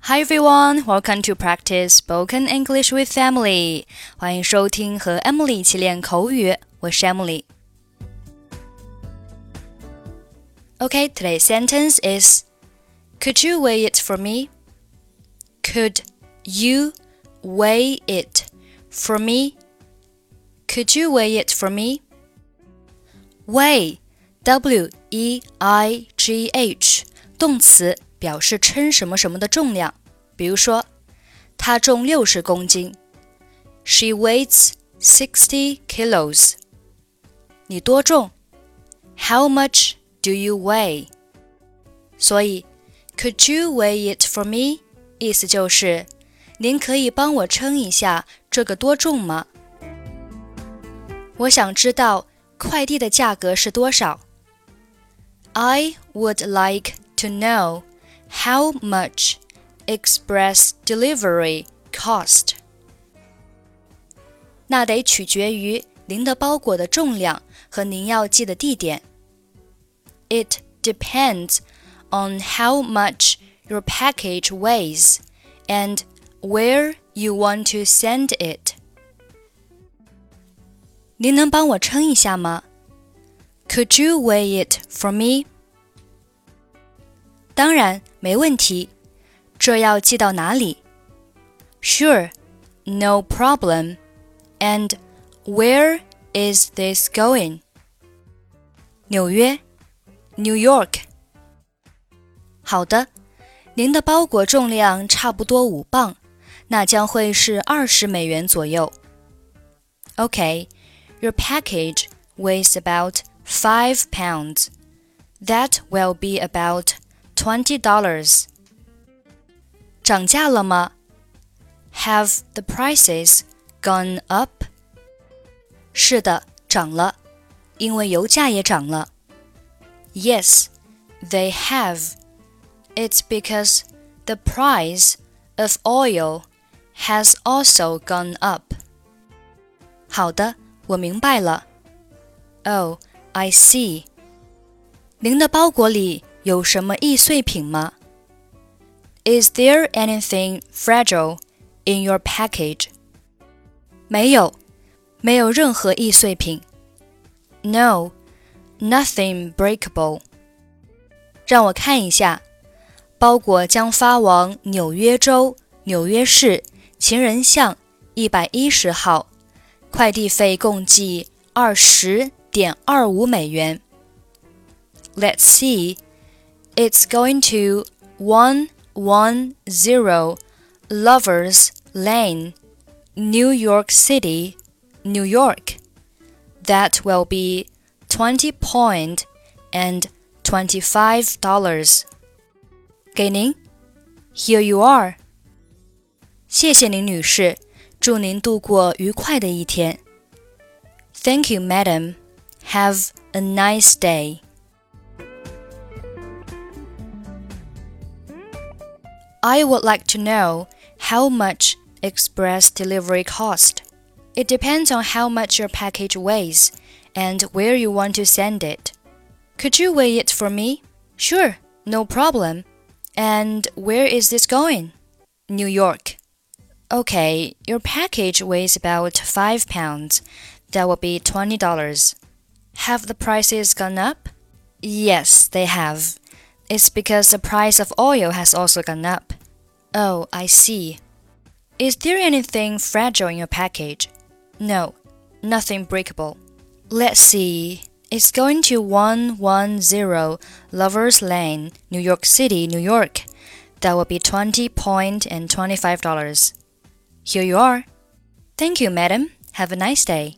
Hi everyone, welcome to practice spoken English with Emily. 欢迎收听和 Emily 一起练口语，我是 Emily。Okay, today's sentence is Could you weigh it for me? Could you weigh it for me? Could you weigh it for me? Weigh, W E I G H，动词。 表示称什么什么的重量，比如说，她重六十公斤，She weighs sixty kilos。你多重？How much do you weigh？所以，Could you weigh it for me？意思就是，您可以帮我称一下这个多重吗？我想知道快递的价格是多少。I would like to know how much express delivery cost? 那得取决于您的包裹的重量和您要寄的地点。It depends on how much your package weighs and where you want to send it. 您能帮我称一下吗？Could you weigh it for me? 当然，没问题。这要寄到哪里？Sure, no problem. And where is this going? 纽约，New York。好的，您的包裹重量差不多五磅，那将会是二十美元左右。Okay, your package weighs about five pounds. That will be about twenty dollars. 涨价了吗？Have the prices gone up? 是的，涨了，因为油价也涨了。Yes, they have. It's because the price of oil has also gone up. 好的，我明白了。Oh, I see. 您的包裹里 有什么易碎品吗？Is there anything fragile in your package？没有，没有任何易碎品。No, nothing breakable。让我看一下，包裹将发往纽约州纽约市情人巷一百一十号，快递费共计二十点二五美元。Let's see. It's going to 110 Lovers Lane, New York City, New York. That will be 20 point and $25. 给您，Here you are. 谢谢您，女士，祝您度过愉快的一天。Thank you, madam. Have a nice day. I would like to know how much express delivery cost. It depends on how much your package weighs and where you want to send it. Could you weigh it for me? Sure, no problem. And where is this going? New York. Okay, your package weighs about 5 pounds. That will be $20. Have the prices gone up? Yes, they have. It's because the price of oil has also gone up. Oh, I see. Is there anything fragile in your package? No, nothing breakable. Let's see. It's going to 110 Lovers Lane, New York City, New York. That will be 20 point and $25. Here you are. Thank you, madam. Have a nice day.